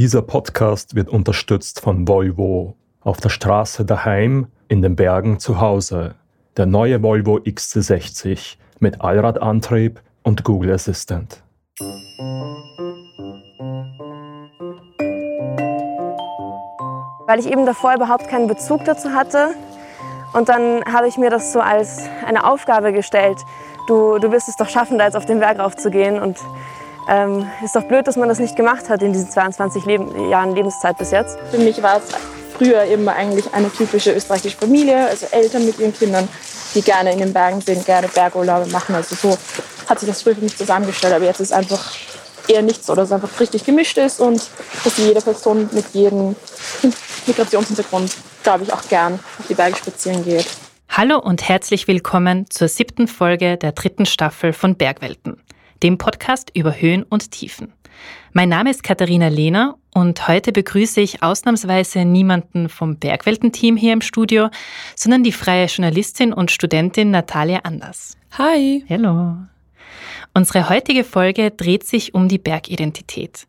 Dieser Podcast wird unterstützt von Volvo. Auf der Straße daheim, in den Bergen zu Hause. Der neue Volvo XC60 mit Allradantrieb und Google Assistant. Weil ich eben davor überhaupt keinen Bezug dazu hatte. Und dann habe ich mir das so als eine Aufgabe gestellt. Du, du wirst es doch schaffen, da jetzt auf den Berg raufzugehen. Und ähm, ist doch blöd, dass man das nicht gemacht hat in diesen 22 Leben, Jahren Lebenszeit bis jetzt. Für mich war es früher eben eigentlich eine typische österreichische Familie, also Eltern mit ihren Kindern, die gerne in den Bergen sind, gerne Bergurlaube machen. Also so hat sich das früher für mich zusammengestellt. Aber jetzt ist einfach eher nichts so, dass es einfach richtig gemischt ist und dass jede Person mit jedem Migrationshintergrund, glaube ich, auch gern auf die Berge spazieren geht. Hallo und herzlich willkommen zur siebten Folge der dritten Staffel von Bergwelten dem Podcast über Höhen und Tiefen. Mein Name ist Katharina Lehner und heute begrüße ich ausnahmsweise niemanden vom Bergwelten-Team hier im Studio, sondern die freie Journalistin und Studentin Natalia Anders. Hi. Hallo. Unsere heutige Folge dreht sich um die Bergidentität.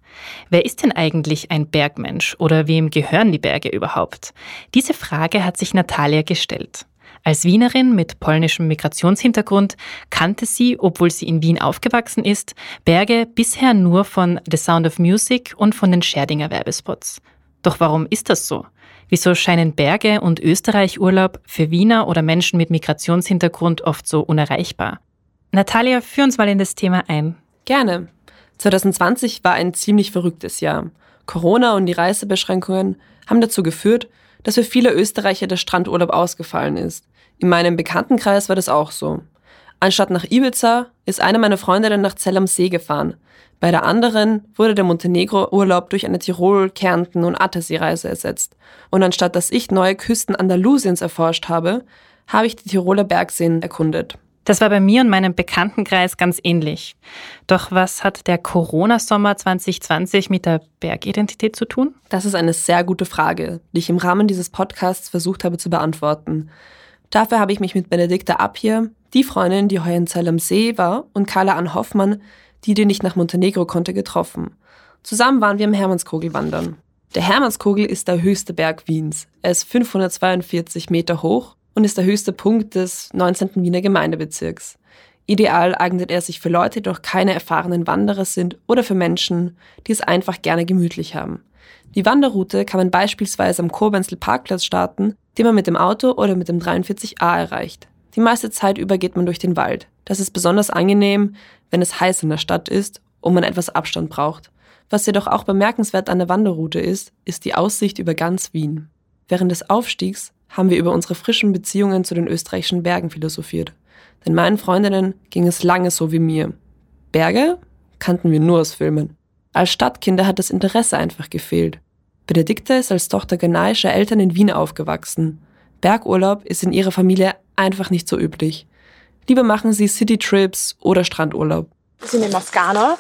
Wer ist denn eigentlich ein Bergmensch oder wem gehören die Berge überhaupt? Diese Frage hat sich Natalia gestellt. Als Wienerin mit polnischem Migrationshintergrund kannte sie, obwohl sie in Wien aufgewachsen ist, Berge bisher nur von The Sound of Music und von den Scherdinger Werbespots. Doch warum ist das so? Wieso scheinen Berge und Österreich-Urlaub für Wiener oder Menschen mit Migrationshintergrund oft so unerreichbar? Natalia, führ uns mal in das Thema ein. Gerne. 2020 war ein ziemlich verrücktes Jahr. Corona und die Reisebeschränkungen haben dazu geführt, dass für viele Österreicher der Strandurlaub ausgefallen ist. In meinem Bekanntenkreis war das auch so. Anstatt nach Ibiza ist eine meiner Freundinnen nach Zell am See gefahren. Bei der anderen wurde der Montenegro-Urlaub durch eine Tirol-, Kärnten- und Attersee-Reise ersetzt. Und anstatt dass ich neue Küsten Andalusiens erforscht habe, habe ich die Tiroler Bergseen erkundet. Das war bei mir und meinem Bekanntenkreis ganz ähnlich. Doch was hat der Corona-Sommer 2020 mit der Bergidentität zu tun? Das ist eine sehr gute Frage, die ich im Rahmen dieses Podcasts versucht habe zu beantworten. Dafür habe ich mich mit Benedikta Appier, die Freundin, die heuer in Zell am See war, und Carla Ann Hoffmann, die die nicht nach Montenegro konnte, getroffen. Zusammen waren wir im Hermannskogel wandern. Der Hermannskogel ist der höchste Berg Wiens. Er ist 542 Meter hoch und ist der höchste Punkt des 19. Wiener Gemeindebezirks. Ideal eignet er sich für Leute, die noch keine erfahrenen Wanderer sind oder für Menschen, die es einfach gerne gemütlich haben. Die Wanderroute kann man beispielsweise am Kurbenzel Parkplatz starten, den man mit dem Auto oder mit dem 43a erreicht. Die meiste Zeit über geht man durch den Wald. Das ist besonders angenehm, wenn es heiß in der Stadt ist und man etwas Abstand braucht. Was jedoch auch bemerkenswert an der Wanderroute ist, ist die Aussicht über ganz Wien. Während des Aufstiegs haben wir über unsere frischen Beziehungen zu den österreichischen Bergen philosophiert. Denn meinen Freundinnen ging es lange so wie mir. Berge kannten wir nur aus Filmen. Als Stadtkinder hat das Interesse einfach gefehlt. Benedikta ist als Tochter ghanaischer Eltern in Wien aufgewachsen. Bergurlaub ist in ihrer Familie einfach nicht so üblich. Lieber machen sie Citytrips oder Strandurlaub. Wir sind aus Ghana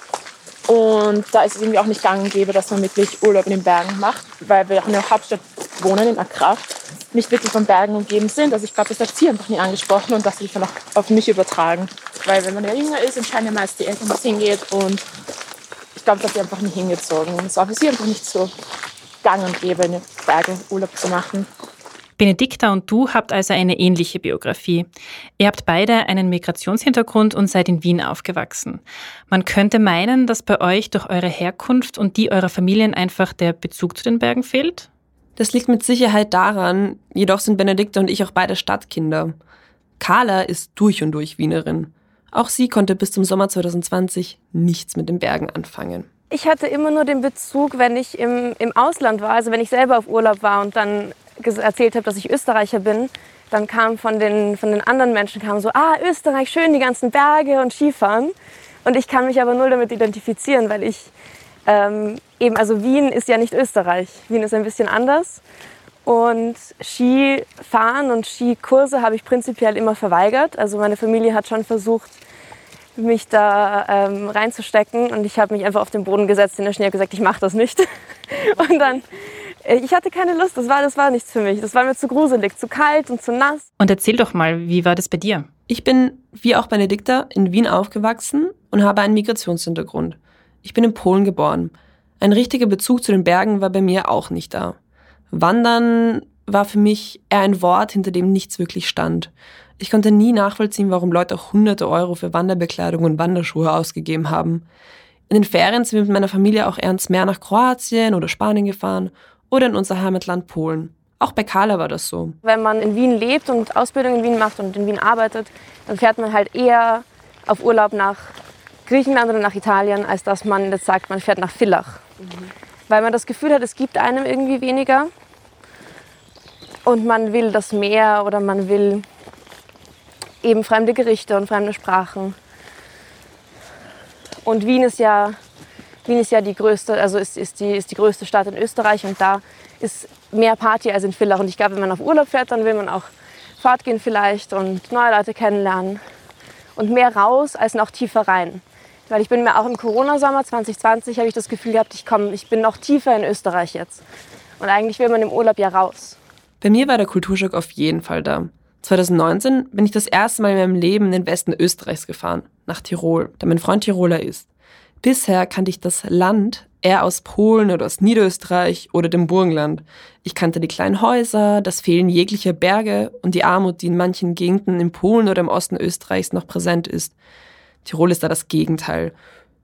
und da ist es irgendwie auch nicht gang und gäbe, dass man wirklich Urlaub in den Bergen macht, weil wir auch in der Hauptstadt wohnen, in Accra nicht wirklich von Bergen umgeben sind. Also ich glaube, das hat sie einfach nie angesprochen und das will ich dann auch auf mich übertragen. Weil wenn man ja jünger ist, entscheiden ja meist die Eltern, wo es hingeht und ich glaube, dass sie einfach nicht hingezogen. Und es war für sie einfach nicht so gang und gäbe, in den Bergen Urlaub zu machen. Benedikta und du habt also eine ähnliche Biografie. Ihr habt beide einen Migrationshintergrund und seid in Wien aufgewachsen. Man könnte meinen, dass bei euch durch eure Herkunft und die eurer Familien einfach der Bezug zu den Bergen fehlt? Das liegt mit Sicherheit daran, jedoch sind Benedikte und ich auch beide Stadtkinder. Carla ist durch und durch Wienerin. Auch sie konnte bis zum Sommer 2020 nichts mit den Bergen anfangen. Ich hatte immer nur den Bezug, wenn ich im, im Ausland war, also wenn ich selber auf Urlaub war und dann erzählt habe, dass ich Österreicher bin, dann kam von den, von den anderen Menschen kam so, ah, Österreich, schön, die ganzen Berge und Skifahren. Und ich kann mich aber null damit identifizieren, weil ich ähm, eben, also Wien ist ja nicht Österreich. Wien ist ein bisschen anders. Und Skifahren und Skikurse habe ich prinzipiell immer verweigert. Also meine Familie hat schon versucht, mich da ähm, reinzustecken. Und ich habe mich einfach auf den Boden gesetzt in der Schnee und gesagt, ich mache das nicht. und dann, äh, ich hatte keine Lust. Das war, das war nichts für mich. Das war mir zu gruselig, zu kalt und zu nass. Und erzähl doch mal, wie war das bei dir? Ich bin, wie auch Benedikta, in Wien aufgewachsen und habe einen Migrationshintergrund. Ich bin in Polen geboren. Ein richtiger Bezug zu den Bergen war bei mir auch nicht da. Wandern war für mich eher ein Wort, hinter dem nichts wirklich stand. Ich konnte nie nachvollziehen, warum Leute auch hunderte Euro für Wanderbekleidung und Wanderschuhe ausgegeben haben. In den Ferien sind wir mit meiner Familie auch ernst mehr nach Kroatien oder Spanien gefahren oder in unser Heimatland Polen. Auch bei Carla war das so. Wenn man in Wien lebt und Ausbildung in Wien macht und in Wien arbeitet, dann fährt man halt eher auf Urlaub nach Griechenland oder nach Italien, als dass man jetzt sagt, man fährt nach Villach. Mhm. Weil man das Gefühl hat, es gibt einem irgendwie weniger und man will das Meer oder man will eben fremde Gerichte und fremde Sprachen. Und Wien ist ja, Wien ist ja die größte, also ist, ist, die, ist die größte Stadt in Österreich und da ist mehr Party als in Villach. Und ich glaube, wenn man auf Urlaub fährt, dann will man auch fortgehen vielleicht und neue Leute kennenlernen. Und mehr raus als noch tiefer rein. Weil ich bin mir auch im Corona-Sommer 2020 habe ich das Gefühl gehabt, ich komme, ich bin noch tiefer in Österreich jetzt. Und eigentlich will man im Urlaub ja raus. Bei mir war der Kulturschock auf jeden Fall da. 2019 bin ich das erste Mal in meinem Leben in den Westen Österreichs gefahren, nach Tirol, da mein Freund Tiroler ist. Bisher kannte ich das Land eher aus Polen oder aus Niederösterreich oder dem Burgenland. Ich kannte die kleinen Häuser, das Fehlen jeglicher Berge und die Armut, die in manchen Gegenden in Polen oder im Osten Österreichs noch präsent ist. Tirol ist da das Gegenteil.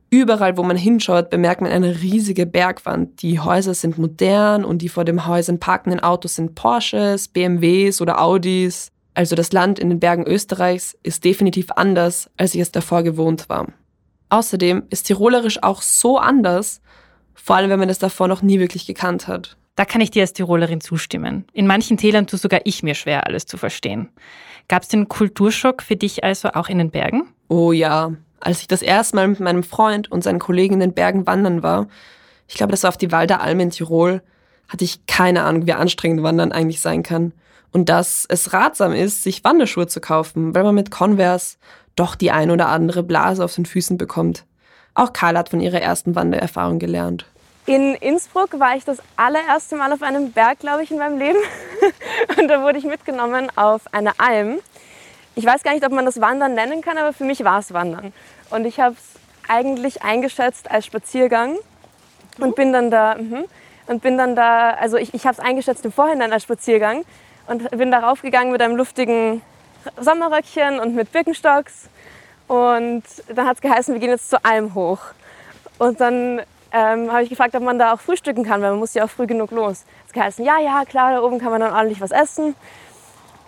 Überall, wo man hinschaut, bemerkt man eine riesige Bergwand. Die Häuser sind modern und die vor den Häusern parkenden Autos sind Porsches, BMWs oder Audis. Also das Land in den Bergen Österreichs ist definitiv anders, als ich es davor gewohnt war. Außerdem ist Tirolerisch auch so anders, vor allem wenn man es davor noch nie wirklich gekannt hat. Da kann ich dir als Tirolerin zustimmen. In manchen Tälern tue sogar ich mir schwer, alles zu verstehen. Gab es den Kulturschock für dich also auch in den Bergen? Oh ja. Als ich das erste Mal mit meinem Freund und seinen Kollegen in den Bergen wandern war, ich glaube, das war auf die Walder Alm in Tirol, hatte ich keine Ahnung, wie anstrengend Wandern eigentlich sein kann und dass es ratsam ist, sich Wanderschuhe zu kaufen, weil man mit Converse doch die ein oder andere Blase auf den Füßen bekommt. Auch Karl hat von ihrer ersten Wandererfahrung gelernt. In Innsbruck war ich das allererste Mal auf einem Berg, glaube ich, in meinem Leben. Und da wurde ich mitgenommen auf eine Alm. Ich weiß gar nicht, ob man das Wandern nennen kann, aber für mich war es Wandern. Und ich habe es eigentlich eingeschätzt als Spaziergang und bin dann da, mh, und bin dann da, also ich, ich habe es eingeschätzt im Vorhinein als Spaziergang und bin darauf gegangen mit einem luftigen Sommerröckchen und mit Birkenstocks. Und dann hat es geheißen, wir gehen jetzt zur Alm hoch. Und dann ähm, habe ich gefragt, ob man da auch frühstücken kann, weil man muss ja auch früh genug los. Es geheißen, ja, ja, klar, da oben kann man dann ordentlich was essen.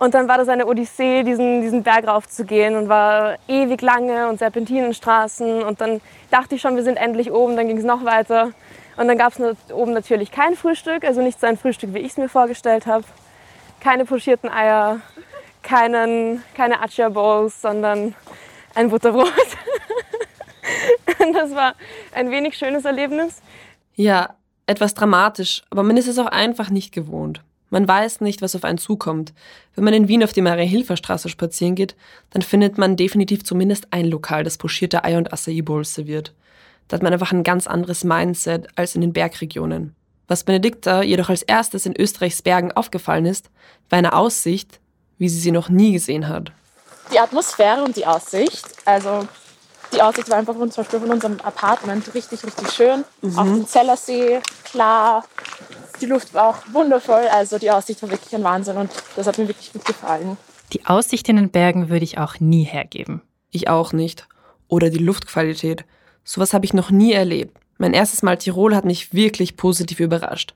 Und dann war das eine Odyssee, diesen, diesen Berg raufzugehen und war ewig lange und Serpentinenstraßen. Und dann dachte ich schon, wir sind endlich oben, dann ging es noch weiter. Und dann gab es oben natürlich kein Frühstück, also nicht so ein Frühstück, wie ich es mir vorgestellt habe keine pochierten Eier, keinen, keine Acha Bowls, sondern ein Butterbrot. das war ein wenig schönes Erlebnis. Ja, etwas dramatisch, aber man ist es auch einfach nicht gewohnt. Man weiß nicht, was auf einen zukommt. Wenn man in Wien auf die Maria-Hilfer-Straße spazieren geht, dann findet man definitiv zumindest ein Lokal, das pochierte Ei- und Acai-Bowls serviert. Da hat man einfach ein ganz anderes Mindset als in den Bergregionen. Was Benedikta jedoch als erstes in Österreichs Bergen aufgefallen ist, war eine Aussicht, wie sie sie noch nie gesehen hat. Die Atmosphäre und die Aussicht, also die Aussicht war einfach von, zum Beispiel von unserem Apartment richtig, richtig schön. Mhm. Auf den Zellersee, klar. Die Luft war auch wundervoll. Also die Aussicht war wirklich ein Wahnsinn und das hat mir wirklich gut gefallen. Die Aussicht in den Bergen würde ich auch nie hergeben. Ich auch nicht. Oder die Luftqualität. Sowas habe ich noch nie erlebt. Mein erstes Mal Tirol hat mich wirklich positiv überrascht.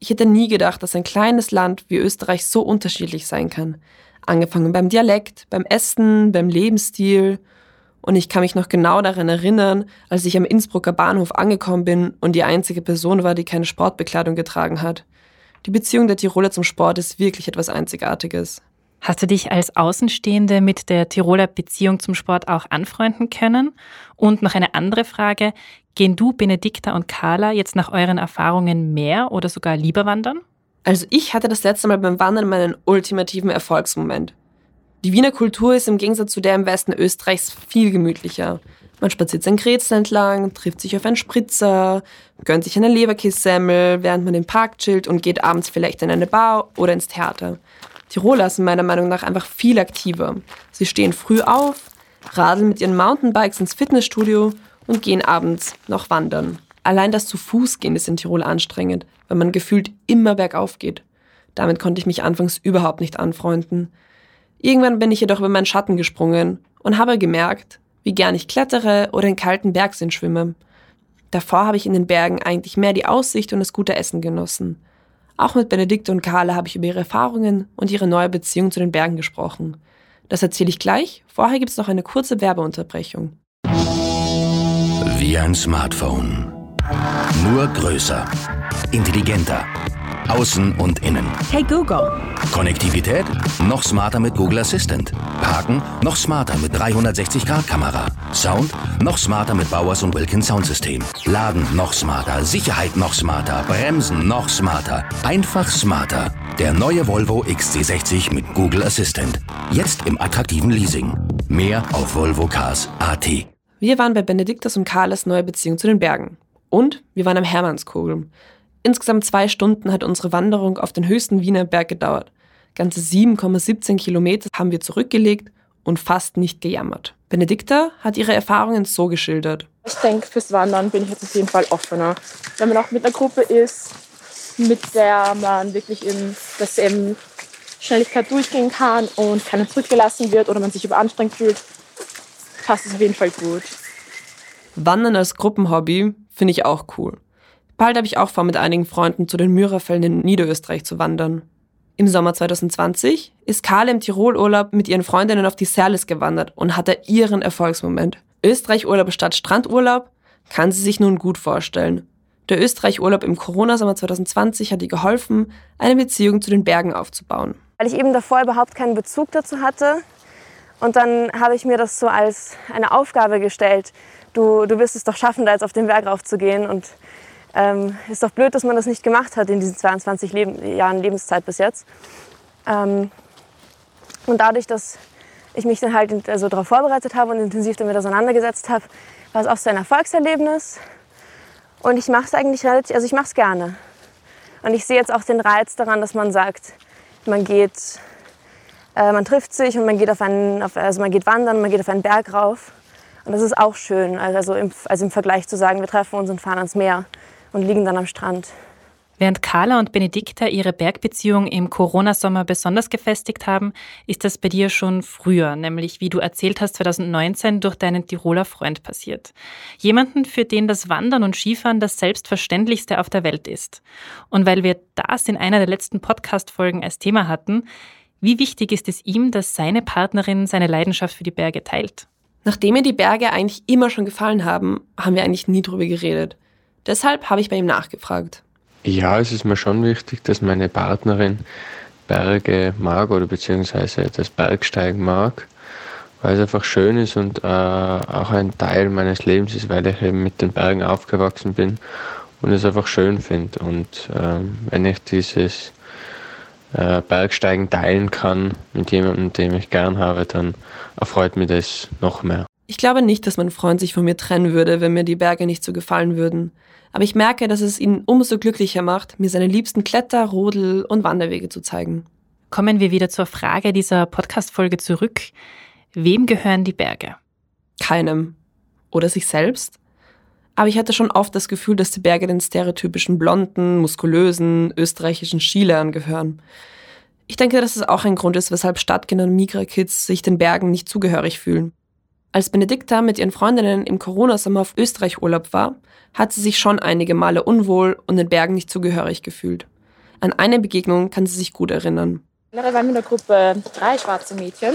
Ich hätte nie gedacht, dass ein kleines Land wie Österreich so unterschiedlich sein kann. Angefangen beim Dialekt, beim Essen, beim Lebensstil. Und ich kann mich noch genau daran erinnern, als ich am Innsbrucker Bahnhof angekommen bin und die einzige Person war, die keine Sportbekleidung getragen hat. Die Beziehung der Tiroler zum Sport ist wirklich etwas Einzigartiges. Hast du dich als Außenstehende mit der Tiroler Beziehung zum Sport auch anfreunden können? Und noch eine andere Frage. Gehen du, Benedikta und Carla jetzt nach euren Erfahrungen mehr oder sogar lieber wandern? Also ich hatte das letzte Mal beim Wandern meinen ultimativen Erfolgsmoment. Die Wiener Kultur ist im Gegensatz zu der im Westen Österreichs viel gemütlicher. Man spaziert sein Grätzl entlang, trifft sich auf einen Spritzer, gönnt sich eine Leberkissemmel, während man den Park chillt und geht abends vielleicht in eine Bar oder ins Theater. Tiroler sind meiner Meinung nach einfach viel aktiver. Sie stehen früh auf, radeln mit ihren Mountainbikes ins Fitnessstudio und gehen abends noch wandern. Allein das zu Fuß gehen ist in Tirol anstrengend, weil man gefühlt immer bergauf geht. Damit konnte ich mich anfangs überhaupt nicht anfreunden. Irgendwann bin ich jedoch über meinen Schatten gesprungen und habe gemerkt, wie gern ich klettere oder in kalten Bergseen schwimme. Davor habe ich in den Bergen eigentlich mehr die Aussicht und das gute Essen genossen. Auch mit Benedikte und Carla habe ich über ihre Erfahrungen und ihre neue Beziehung zu den Bergen gesprochen. Das erzähle ich gleich. Vorher gibt es noch eine kurze Werbeunterbrechung. Wie ein Smartphone. Nur größer, intelligenter Außen und innen. Hey Google. Konnektivität? Noch smarter mit Google Assistant. Parken? Noch smarter mit 360-Grad-Kamera. Sound? Noch smarter mit Bowers und Wilkins Soundsystem. Laden? Noch smarter. Sicherheit? Noch smarter. Bremsen? Noch smarter. Einfach smarter. Der neue Volvo XC60 mit Google Assistant. Jetzt im attraktiven Leasing. Mehr auf volvocars.at. Wir waren bei Benediktas und Carles neue Beziehung zu den Bergen. Und wir waren am Hermannskogel. Insgesamt zwei Stunden hat unsere Wanderung auf den höchsten Wiener Berg gedauert. Ganze 7,17 Kilometer haben wir zurückgelegt und fast nicht gejammert. Benedikta hat ihre Erfahrungen so geschildert. Ich denke, fürs Wandern bin ich jetzt auf jeden Fall offener. Wenn man auch mit einer Gruppe ist, mit der man wirklich in derselben Schnelligkeit durchgehen kann und keiner zurückgelassen wird oder man sich überanstrengt fühlt, passt es auf jeden Fall gut. Wandern als Gruppenhobby finde ich auch cool. Bald habe ich auch vor, mit einigen Freunden zu den Myrafällen in Niederösterreich zu wandern. Im Sommer 2020 ist Karl im Tirolurlaub mit ihren Freundinnen auf die Serlis gewandert und hatte ihren Erfolgsmoment. Österreich-Urlaub statt Strandurlaub kann sie sich nun gut vorstellen. Der Österreich-Urlaub im Corona-Sommer 2020 hat ihr geholfen, eine Beziehung zu den Bergen aufzubauen. Weil ich eben davor überhaupt keinen Bezug dazu hatte. Und dann habe ich mir das so als eine Aufgabe gestellt. Du, du wirst es doch schaffen, da jetzt auf den Berg raufzugehen. Und ähm, ist doch blöd, dass man das nicht gemacht hat in diesen 22 Leben, Jahren Lebenszeit bis jetzt. Ähm, und dadurch, dass ich mich dann halt also darauf vorbereitet habe und intensiv damit auseinandergesetzt habe, war es auch so ein Erfolgserlebnis. Und ich mache es eigentlich relativ, also ich mache es gerne. Und ich sehe jetzt auch den Reiz daran, dass man sagt, man geht, äh, man trifft sich und man geht auf einen, auf, also man geht wandern, man geht auf einen Berg rauf. Und das ist auch schön, also im, also im Vergleich zu sagen, wir treffen uns und fahren ans Meer und liegen dann am Strand. Während Carla und Benedikta ihre Bergbeziehung im Corona-Sommer besonders gefestigt haben, ist das bei dir schon früher, nämlich wie du erzählt hast, 2019 durch deinen Tiroler Freund passiert. Jemanden, für den das Wandern und Skifahren das Selbstverständlichste auf der Welt ist. Und weil wir das in einer der letzten Podcast-Folgen als Thema hatten, wie wichtig ist es ihm, dass seine Partnerin seine Leidenschaft für die Berge teilt? Nachdem mir die Berge eigentlich immer schon gefallen haben, haben wir eigentlich nie drüber geredet. Deshalb habe ich bei ihm nachgefragt. Ja, es ist mir schon wichtig, dass meine Partnerin Berge mag oder beziehungsweise das Bergsteigen mag, weil es einfach schön ist und äh, auch ein Teil meines Lebens ist, weil ich eben mit den Bergen aufgewachsen bin und es einfach schön finde. Und äh, wenn ich dieses äh, Bergsteigen teilen kann mit jemandem, den ich gern habe, dann erfreut mich das noch mehr. Ich glaube nicht, dass mein Freund sich von mir trennen würde, wenn mir die Berge nicht so gefallen würden aber ich merke, dass es ihn umso glücklicher macht, mir seine liebsten Kletter-, Rodel- und Wanderwege zu zeigen. Kommen wir wieder zur Frage dieser Podcast-Folge zurück. Wem gehören die Berge? Keinem. Oder sich selbst? Aber ich hatte schon oft das Gefühl, dass die Berge den stereotypischen blonden, muskulösen, österreichischen Skilehrern gehören. Ich denke, dass es auch ein Grund ist, weshalb Stadtkinder und Migra-Kids sich den Bergen nicht zugehörig fühlen. Als Benedikta mit ihren Freundinnen im Corona-Sommer auf Österreich-Urlaub war, hat sie sich schon einige Male unwohl und den Bergen nicht zugehörig gefühlt. An eine Begegnung kann sie sich gut erinnern. Generell waren wir in der Gruppe drei schwarze Mädchen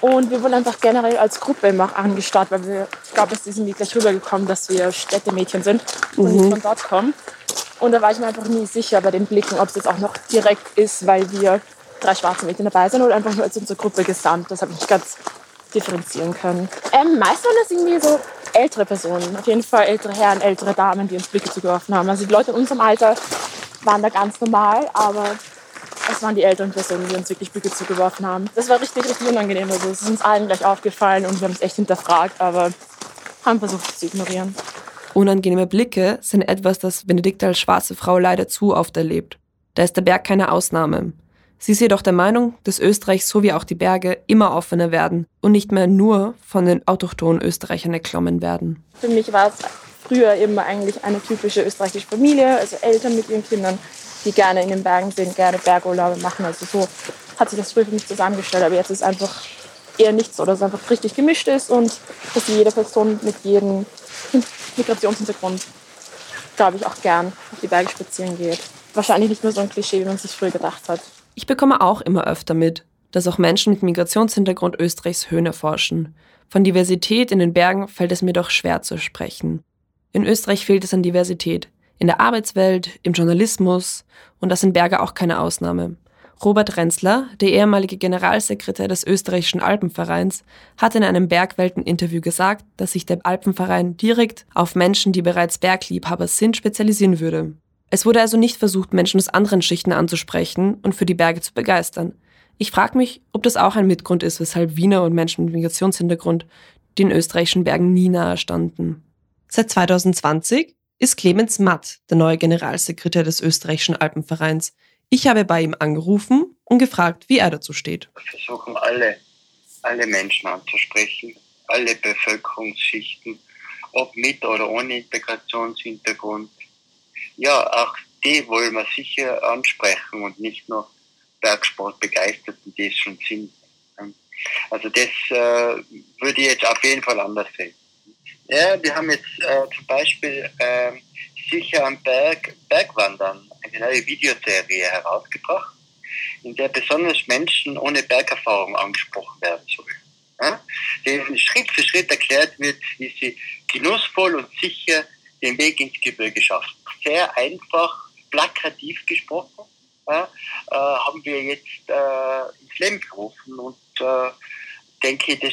und wir wurden einfach generell als Gruppe immer angestarrt, weil wir, ich glaube, es ist irgendwie gleich rübergekommen, dass wir Städtemädchen sind und mhm. nicht von dort kommen. Und da war ich mir einfach nie sicher bei den Blicken, ob es jetzt auch noch direkt ist, weil wir drei schwarze Mädchen dabei sind oder einfach nur als unsere Gruppe gesamt. Das habe ich nicht ganz differenzieren können. Ähm, meist waren das irgendwie so ältere Personen, auf jeden Fall ältere Herren, ältere Damen, die uns Blicke zugeworfen haben. Also die Leute in unserem Alter waren da ganz normal, aber es waren die älteren Personen, die uns wirklich Blicke zugeworfen haben. Das war richtig, richtig unangenehm. Also es ist uns allen gleich aufgefallen und wir haben es echt hinterfragt, aber haben versucht es zu ignorieren. Unangenehme Blicke sind etwas, das Benedikte als schwarze Frau leider zu oft erlebt. Da ist der Berg keine Ausnahme. Sie ist jedoch der Meinung, dass Österreich sowie auch die Berge immer offener werden und nicht mehr nur von den autochthonen Österreichern erklommen werden. Für mich war es früher eben eigentlich eine typische österreichische Familie, also Eltern mit ihren Kindern, die gerne in den Bergen sind, gerne Bergurlaube machen. Also so hat sich das früher für mich zusammengestellt. Aber jetzt ist einfach eher nichts so, dass es einfach richtig gemischt ist und dass jede Person mit jedem Migrationshintergrund, glaube ich, auch gern auf die Berge spazieren geht. Wahrscheinlich nicht nur so ein Klischee, wie man sich früher gedacht hat. Ich bekomme auch immer öfter mit, dass auch Menschen mit Migrationshintergrund Österreichs Höhen erforschen. Von Diversität in den Bergen fällt es mir doch schwer zu sprechen. In Österreich fehlt es an Diversität. In der Arbeitswelt, im Journalismus und das sind Berge auch keine Ausnahme. Robert Renzler, der ehemalige Generalsekretär des österreichischen Alpenvereins, hat in einem Bergwelten-Interview gesagt, dass sich der Alpenverein direkt auf Menschen, die bereits Bergliebhaber sind, spezialisieren würde. Es wurde also nicht versucht, Menschen aus anderen Schichten anzusprechen und für die Berge zu begeistern. Ich frage mich, ob das auch ein Mitgrund ist, weshalb Wiener und Menschen mit Migrationshintergrund den österreichischen Bergen nie nahe standen. Seit 2020 ist Clemens Matt der neue Generalsekretär des österreichischen Alpenvereins. Ich habe bei ihm angerufen und gefragt, wie er dazu steht. Wir versuchen alle, alle Menschen anzusprechen, alle Bevölkerungsschichten, ob mit oder ohne Integrationshintergrund. Ja, auch die wollen wir sicher ansprechen und nicht nur Bergsportbegeisterten, die es schon sind. Also das äh, würde ich jetzt auf jeden Fall anders sehen. Ja, wir haben jetzt äh, zum Beispiel äh, sicher am Berg Bergwandern eine neue Videoserie herausgebracht, in der besonders Menschen ohne Bergerfahrung angesprochen werden sollen. Ja? Denen Schritt für Schritt erklärt wird, wie sie genussvoll und sicher den Weg ins Gebirge schaffen. Sehr einfach, plakativ gesprochen, äh, haben wir jetzt äh, ins Leben gerufen und äh, denke, das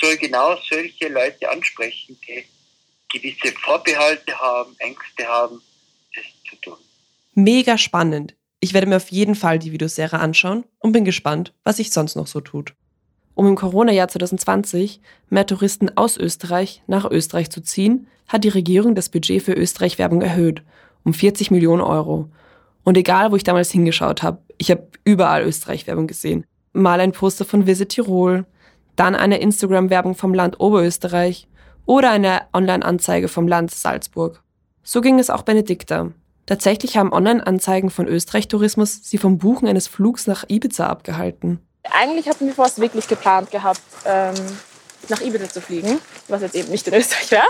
soll genau solche Leute ansprechen, die gewisse Vorbehalte haben, Ängste haben, das zu tun. Mega spannend. Ich werde mir auf jeden Fall die Videoserie anschauen und bin gespannt, was sich sonst noch so tut. Um im Corona-Jahr 2020 mehr Touristen aus Österreich nach Österreich zu ziehen, hat die Regierung das Budget für Österreich-Werbung erhöht um 40 Millionen Euro. Und egal, wo ich damals hingeschaut habe, ich habe überall Österreich-Werbung gesehen. Mal ein Poster von Visit Tirol, dann eine Instagram-Werbung vom Land Oberösterreich oder eine Online-Anzeige vom Land Salzburg. So ging es auch Benedikta. Tatsächlich haben Online-Anzeigen von Österreich-Tourismus sie vom Buchen eines Flugs nach Ibiza abgehalten. Eigentlich hatten wir vorher wirklich geplant gehabt, ähm, nach Ibiza zu fliegen, was jetzt eben nicht in Österreich wäre.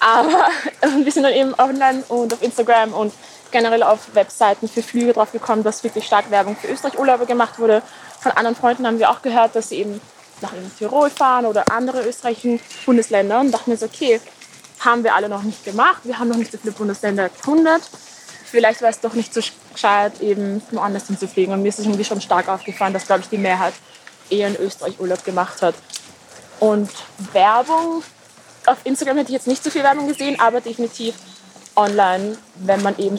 Aber wir sind dann eben online und auf Instagram und generell auf Webseiten für Flüge drauf gekommen, dass wirklich stark Werbung für Österreich-Urlaube gemacht wurde. Von anderen Freunden haben wir auch gehört, dass sie eben nach Tirol fahren oder andere österreichischen Bundesländer und dachten jetzt, okay, haben wir alle noch nicht gemacht. Wir haben noch nicht so viele Bundesländer erkundet. Vielleicht wäre es doch nicht so gescheit, eben woanders hinzufliegen. Und mir ist es irgendwie schon stark aufgefallen, dass, glaube ich, die Mehrheit eher in Österreich Urlaub gemacht hat. Und Werbung, auf Instagram hätte ich jetzt nicht so viel Werbung gesehen, aber definitiv online, wenn man eben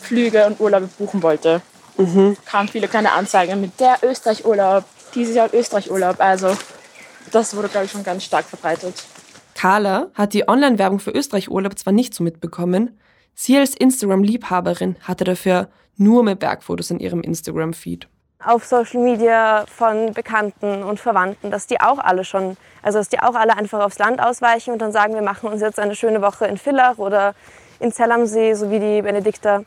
Flüge und Urlaube buchen wollte. Mhm. Kamen viele kleine Anzeigen mit der Österreich-Urlaub, dieses Jahr Österreich-Urlaub. Also das wurde, glaube ich, schon ganz stark verbreitet. Carla hat die Online-Werbung für Österreich-Urlaub zwar nicht so mitbekommen, sie als Instagram-Liebhaberin hatte dafür nur mehr Bergfotos in ihrem Instagram-Feed. Auf Social Media von Bekannten und Verwandten, dass die auch alle schon, also dass die auch alle einfach aufs Land ausweichen und dann sagen, wir machen uns jetzt eine schöne Woche in Villach oder in Zell am See, so wie die Benedikter.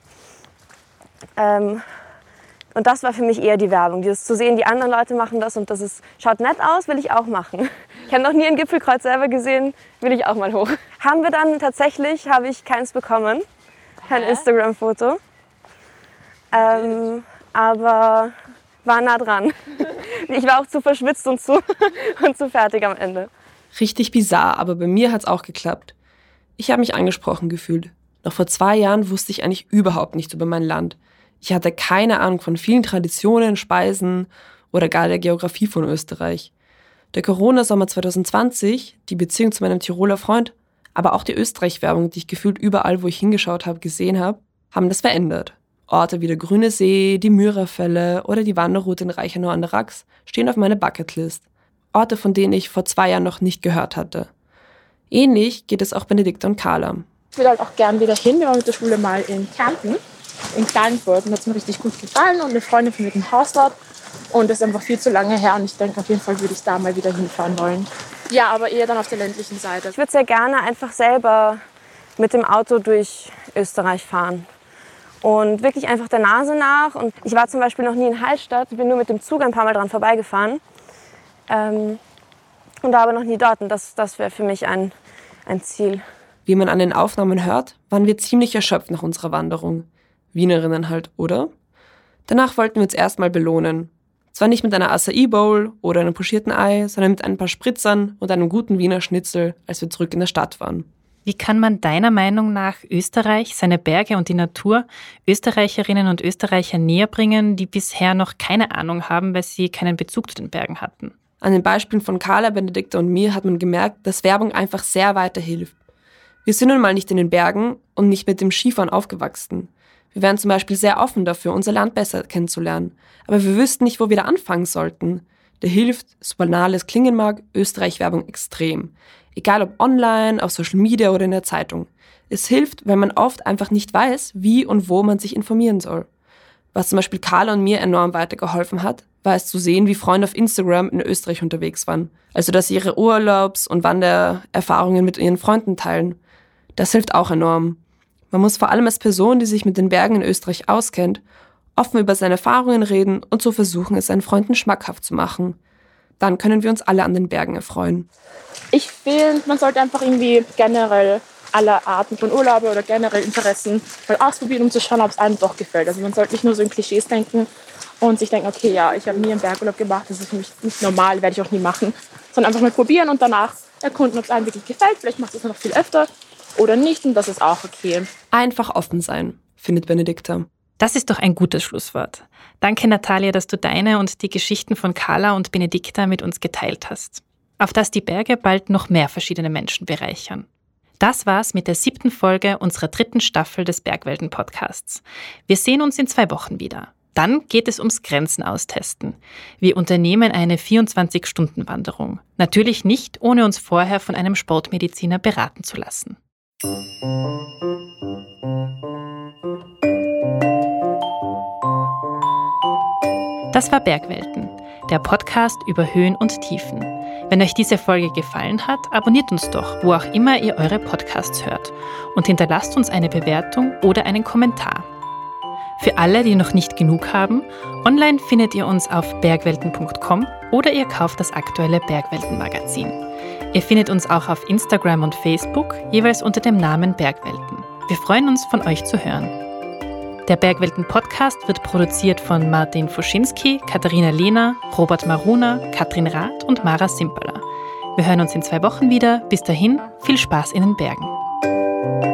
Ähm, und das war für mich eher die Werbung, dieses zu sehen, die anderen Leute machen das und das ist, schaut nett aus, will ich auch machen. Ich habe noch nie ein Gipfelkreuz selber gesehen, will ich auch mal hoch. Haben wir dann tatsächlich, habe ich keins bekommen, kein Instagram-Foto. Ähm, aber war nah dran. Ich war auch zu verschwitzt und zu, und zu fertig am Ende. Richtig bizarr, aber bei mir hat es auch geklappt. Ich habe mich angesprochen gefühlt. Noch vor zwei Jahren wusste ich eigentlich überhaupt nichts über mein Land. Ich hatte keine Ahnung von vielen Traditionen, Speisen oder gar der Geografie von Österreich. Der Corona-Sommer 2020, die Beziehung zu meinem Tiroler Freund, aber auch die Österreich-Werbung, die ich gefühlt überall, wo ich hingeschaut habe, gesehen habe, haben das verändert. Orte wie der Grüne See, die Myrafälle oder die Wanderroute in Reichenau an der Rax stehen auf meiner Bucketlist. Orte, von denen ich vor zwei Jahren noch nicht gehört hatte. Ähnlich geht es auch Benedikta und Carla. Ich will halt auch gern wieder hin. Wir waren mit der Schule mal in Kärnten, in Klagenfurt. Und hat es mir richtig gut gefallen. Und eine Freundin von mir im Haus dort. Und das ist einfach viel zu lange her. Und ich denke, auf jeden Fall würde ich da mal wieder hinfahren wollen. Ja, aber eher dann auf der ländlichen Seite. Ich würde sehr gerne einfach selber mit dem Auto durch Österreich fahren. Und wirklich einfach der Nase nach. Und ich war zum Beispiel noch nie in Hallstatt, bin nur mit dem Zug ein paar Mal dran vorbeigefahren. Ähm, und war aber noch nie dort. Und das, das wäre für mich ein, ein Ziel. Wie man an den Aufnahmen hört, waren wir ziemlich erschöpft nach unserer Wanderung. Wienerinnen halt, oder? Danach wollten wir uns erstmal belohnen. Zwar nicht mit einer Acai Bowl oder einem pochierten Ei, sondern mit ein paar Spritzern und einem guten Wiener Schnitzel, als wir zurück in der Stadt waren. Wie kann man deiner Meinung nach Österreich, seine Berge und die Natur Österreicherinnen und Österreicher näher bringen, die bisher noch keine Ahnung haben, weil sie keinen Bezug zu den Bergen hatten? An den Beispielen von Carla, Benedikta und mir hat man gemerkt, dass Werbung einfach sehr weiterhilft. Wir sind nun mal nicht in den Bergen und nicht mit dem Skifahren aufgewachsen. Wir wären zum Beispiel sehr offen dafür, unser Land besser kennenzulernen. Aber wir wüssten nicht, wo wir da anfangen sollten. Da hilft, so banal es klingen mag, Österreich-Werbung extrem. Egal ob online, auf Social Media oder in der Zeitung. Es hilft, weil man oft einfach nicht weiß, wie und wo man sich informieren soll. Was zum Beispiel Carla und mir enorm weitergeholfen hat, war es zu sehen, wie Freunde auf Instagram in Österreich unterwegs waren. Also, dass sie ihre Urlaubs- und Wandererfahrungen mit ihren Freunden teilen. Das hilft auch enorm. Man muss vor allem als Person, die sich mit den Bergen in Österreich auskennt, offen über seine Erfahrungen reden und so versuchen, es seinen Freunden schmackhaft zu machen. Dann können wir uns alle an den Bergen erfreuen. Ich finde, man sollte einfach irgendwie generell alle Arten von Urlaube oder generell Interessen mal ausprobieren, um zu schauen, ob es einem doch gefällt. Also man sollte nicht nur so in Klischees denken und sich denken, okay, ja, ich habe nie einen Bergurlaub gemacht, das ist für mich nicht normal, werde ich auch nie machen, sondern einfach mal probieren und danach erkunden, ob es einem wirklich gefällt. Vielleicht macht es noch viel öfter oder nicht und das ist auch okay. Einfach offen sein, findet Benedikta. Das ist doch ein gutes Schlusswort. Danke, Natalia, dass du deine und die Geschichten von Carla und Benedikta mit uns geteilt hast. Auf dass die Berge bald noch mehr verschiedene Menschen bereichern. Das war's mit der siebten Folge unserer dritten Staffel des Bergwelten-Podcasts. Wir sehen uns in zwei Wochen wieder. Dann geht es ums Grenzen austesten. Wir unternehmen eine 24-Stunden-Wanderung. Natürlich nicht, ohne uns vorher von einem Sportmediziner beraten zu lassen. Das war Bergwelten, der Podcast über Höhen und Tiefen. Wenn euch diese Folge gefallen hat, abonniert uns doch, wo auch immer ihr eure Podcasts hört und hinterlasst uns eine Bewertung oder einen Kommentar. Für alle, die noch nicht genug haben, online findet ihr uns auf bergwelten.com oder ihr kauft das aktuelle Bergwelten-Magazin. Ihr findet uns auch auf Instagram und Facebook, jeweils unter dem Namen Bergwelten. Wir freuen uns, von euch zu hören. Der Bergwelten-Podcast wird produziert von Martin Fuschinski, Katharina Lehner, Robert Maruna, Katrin Rath und Mara Simperler. Wir hören uns in zwei Wochen wieder. Bis dahin, viel Spaß in den Bergen.